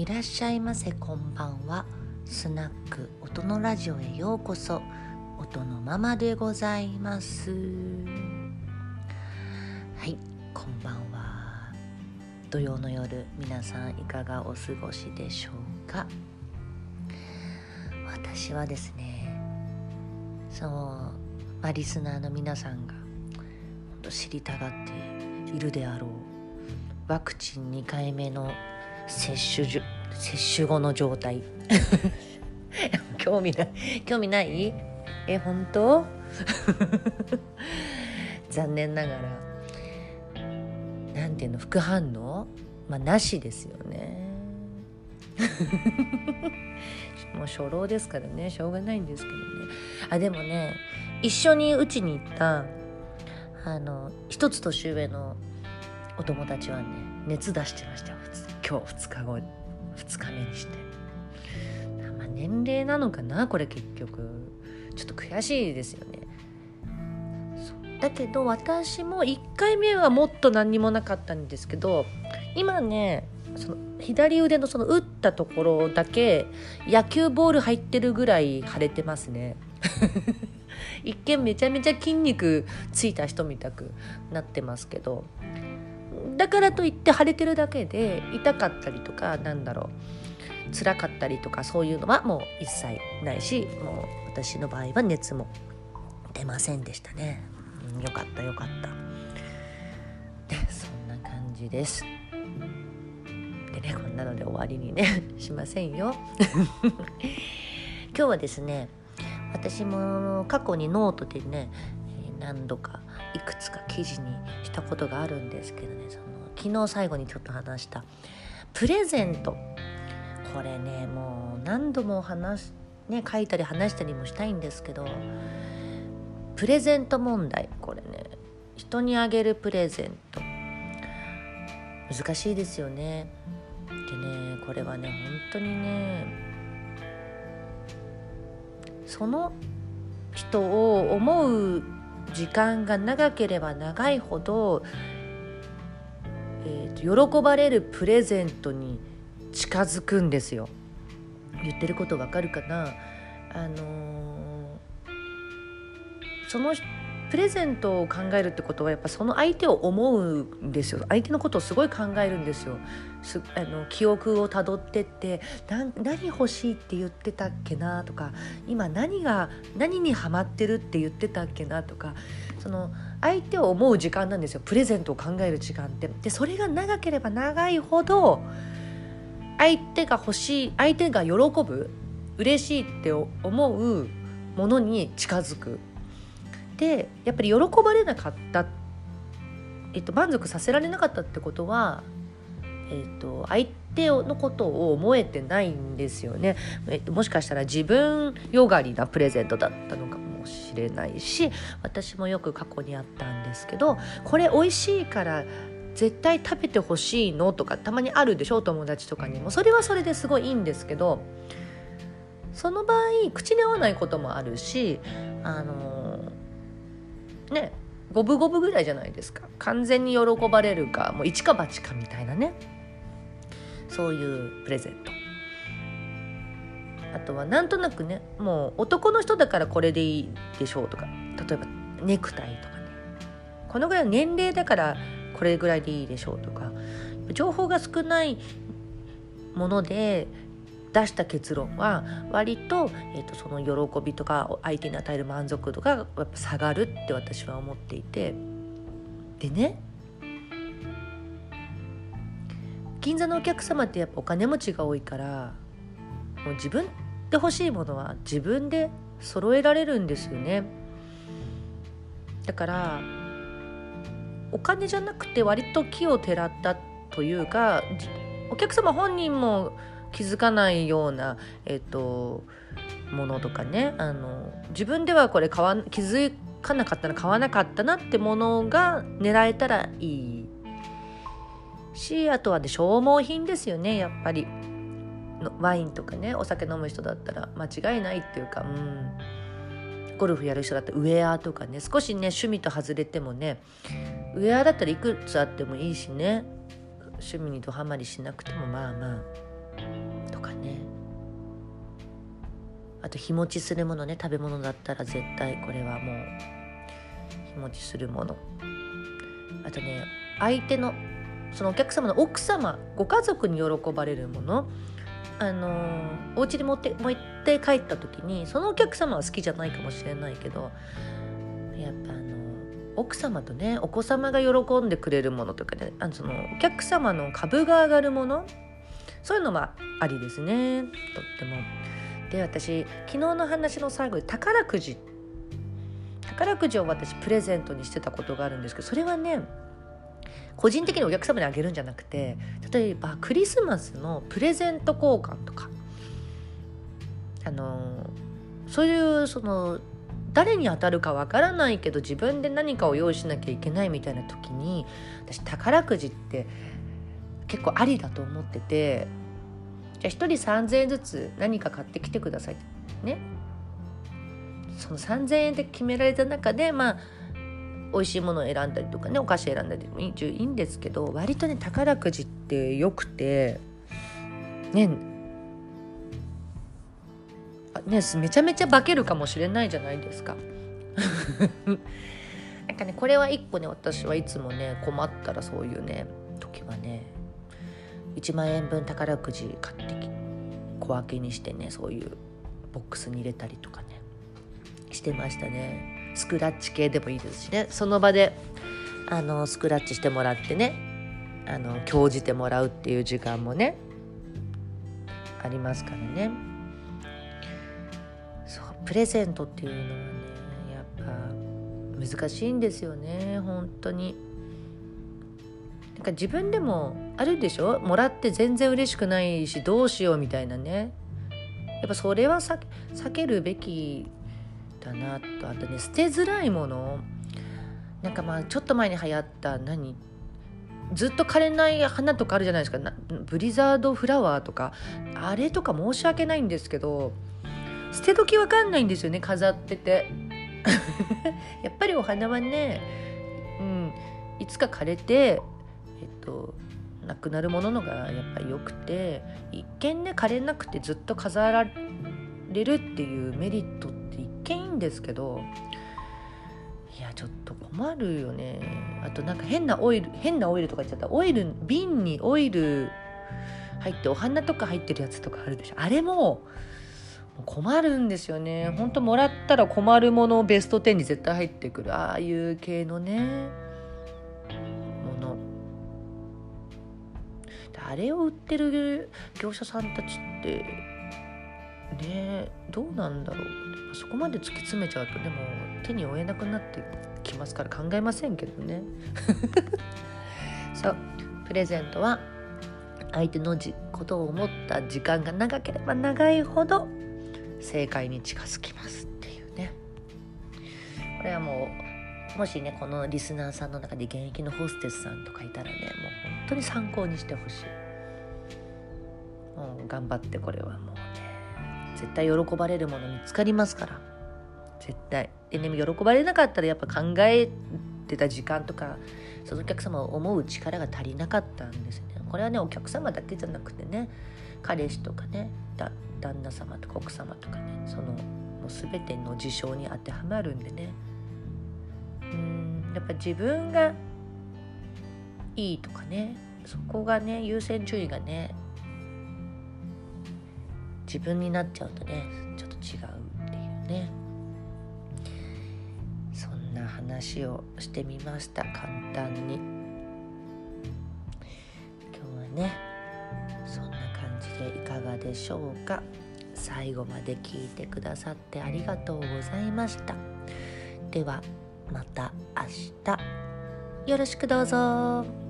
いらっしゃいませこんばんは。スナック音のラジオへようこそ。音のままでございます。はいこんばんは。土曜の夜皆さんいかがお過ごしでしょうか。私はですねその、まあ、リスナーの皆さんが知りたがっているであろうワクチン2回目の接種じ接種後の状態。興味ない。興味ない？え本当？残念ながら。なんていうの？副反応？まあなしですよね。もう初老ですからね。しょうがないんですけどね。あでもね一緒にうちに行ったあの一つ年上のお友達はね熱出してましたよ今日2日後2日目にして、まあ、年齢なのかなこれ結局。ちょっと悔しいですよね。だけど私も1回目はもっと何にもなかったんですけど今ねその左腕のその打ったところだけ野球ボール入ってるぐらい腫れてますね。一見めちゃめちゃ筋肉ついた人みたくなってますけどだからといって腫れてるだけで痛かったりとかなんだろう辛かったりとかそういうのはもう一切ないしもう私の場合は熱も出ませんでしたね、うん、よかったよかった。でそんな感じです。でねこんなので終わりにね しませんよ。今日はですね私も過去にノートでね何度かいくつか記事にしたことがあるんですけどねその昨日最後にちょっと話した。プレゼント。これねもう何度も話ね書いたり話したりもしたいんですけどプレゼント問題。これね人にあげるプレゼント。難しいですよね。でねこれはね本当にねその人を思う時間が長ければ長いほど、喜ばれるプレゼントに近づくんですよ。言ってることわかるかな？あのー、そのプレゼントを考えるってことはやっぱその相手を思うんですよ。相手のことをすごい考えるんですよ。すあの記憶をたどってって何欲しいって言ってたっけなとか今何が何にハマってるって言ってたっけなとかその相手を思う時間なんですよ。プレゼントを考える時間って。でそれが長ければ長いほど相手が欲しい相手が喜ぶ嬉しいって思うものに近づく。でやっぱり喜ばれなかった、えっと、満足させられなかったってことは、えっと、相手のことを思えてないんですよね、えっと、もしかしたら自分よがりなプレゼントだったのかもしれないし私もよく過去にあったんですけどこれ美味しいから絶対食べてほしいのとかたまにあるでしょ友達とかにも。それはそれですごいいいんですけどその場合口に合わないこともあるしあのね五分五分ぐらいじゃないですか。完全に喜ばれるかもう一か八かみたいなね。そういうプレゼントあとはなんとなくねもう男の人だからこれでいいでしょうとか例えばネクタイとかね。このぐらいの年齢だからこれぐらいでいいでしょうとか情報が少ないもので出した結論は割と,、えーと、その喜びとか相手に与える満足度がやっぱ下がるって私は思っていて。でね銀座のお客様ってやっぱお金持ちが多いからもう自分で欲しいものは自分で揃えられるんですよね。だからお金じゃなくて割と木をてらったというかお客様本人も気づかないような、えっと、ものとかね。あの自分ではこれ買わ気づかなかったら買わなかったなってものが狙えたらいい。しあとはね消耗品ですよねやっぱり。ワインとかねお酒飲む人だったら間違いないっていうかうん。ゴルフやる人だったらウェアとかね少しね趣味と外れてもねウェアだったらいくつあってもいいしね。趣味にどハマりしなくてもまあまあ。とかね。あと日持ちするものね食べ物だったら絶対これはもう日持ちするもの。あとね相手のそのお客様の奥様ご家族に喜ばれるもの。あのお家に持って持って帰った時にそのお客様は好きじゃないかもしれないけどやっぱあの奥様とねお子様が喜んでくれるものとかねあのそのお客様の株が上がるものそういうのはありですねとっても。で私昨日の話の最後で宝くじ宝くじを私プレゼントにしてたことがあるんですけどそれはね個人的にお客様にあげるんじゃなくて例えばクリスマスのプレゼント交換とか。あのそういうその誰に当たるかわからないけど自分で何かを用意しなきゃいけないみたいな時に私宝くじって結構ありだと思っててじゃあ1人3,000円ずつ何か買ってきてください。ね。その3,000円で決められた中でまあ美味しいものを選んだりとかねお菓子選んだりでもいいんですけど割とね宝くじってよくてねねめちゃめちゃ化けるかもしれないじゃないですか。なんかねこれは一個ね私はいつもね困ったらそういうね時はね1万円分宝くじ買ってき小分けにしてねそういうボックスに入れたりとかねしてましたねスクラッチ系でもいいですしね。その場であのスクラッチしてもらってねあの興じてもらうっていう時間もねありますからね。そうプレゼントっていうのはねやっぱ難しいんですよね。本当に。なんか自分でもあるでしょ？もらって全然嬉しくないしどうしようみたいなね。やっぱそれは避けるべきだなとあとね捨てづらいもの。なんかまあちょっと前に流行った何ずっと枯れない花とかあるじゃないですか。ブリザードフラワーとかあれとか申し訳ないんですけど捨て時わかんないんですよね飾ってて。やっぱりお花はね、うん、いつか枯れてえっとなくなるもののがやっぱり良くて一見ね枯れなくてずっと飾られるっていうメリットって見いいんですけどいやちょっと困るよね。あとなんか変なオイル変なオイルとか言っちゃった。オイル瓶にオイル入ってお花とか入ってるやつとかあるでしょ。あれも困るんですよね。ほんともらったら困るものベスト10に絶対入ってくる。ああいう系のねもの。あれを売ってる業者さんたちってねどうなんだろう。そこまで突き詰めちゃうとでも手に負えなくなってきますから考えませんけどね。そう。プレゼントは相手のじことを思った時間が長ければ長いほど正解に近づきますっていうね。これはもうもしねこのリスナーさんの中で現役のホステスさんとかいたらねもう本当に参考にしてほしい。もう頑張ってこれはもう。絶対喜ばれるもの見つかりますから。絶対。でね喜ばれなかったらやっぱ考えてた時間とかそのお客様を思う力が足りなかったんですよね。これはねお客様だけじゃなくてね彼氏とかねだ旦那様とか奥様とかねそのもう全ての事象に当てはまるんでね。うんやっぱ自分がいいとかねそこがね優先順位がね自分になっちゃうとねちょっと違うっていうね。そんな話をしてみました。簡単に。今日はねそんな感じでいかがでしょうか。最後まで聞いてくださってありがとうございました。ではまた明日。よろしくどうぞ。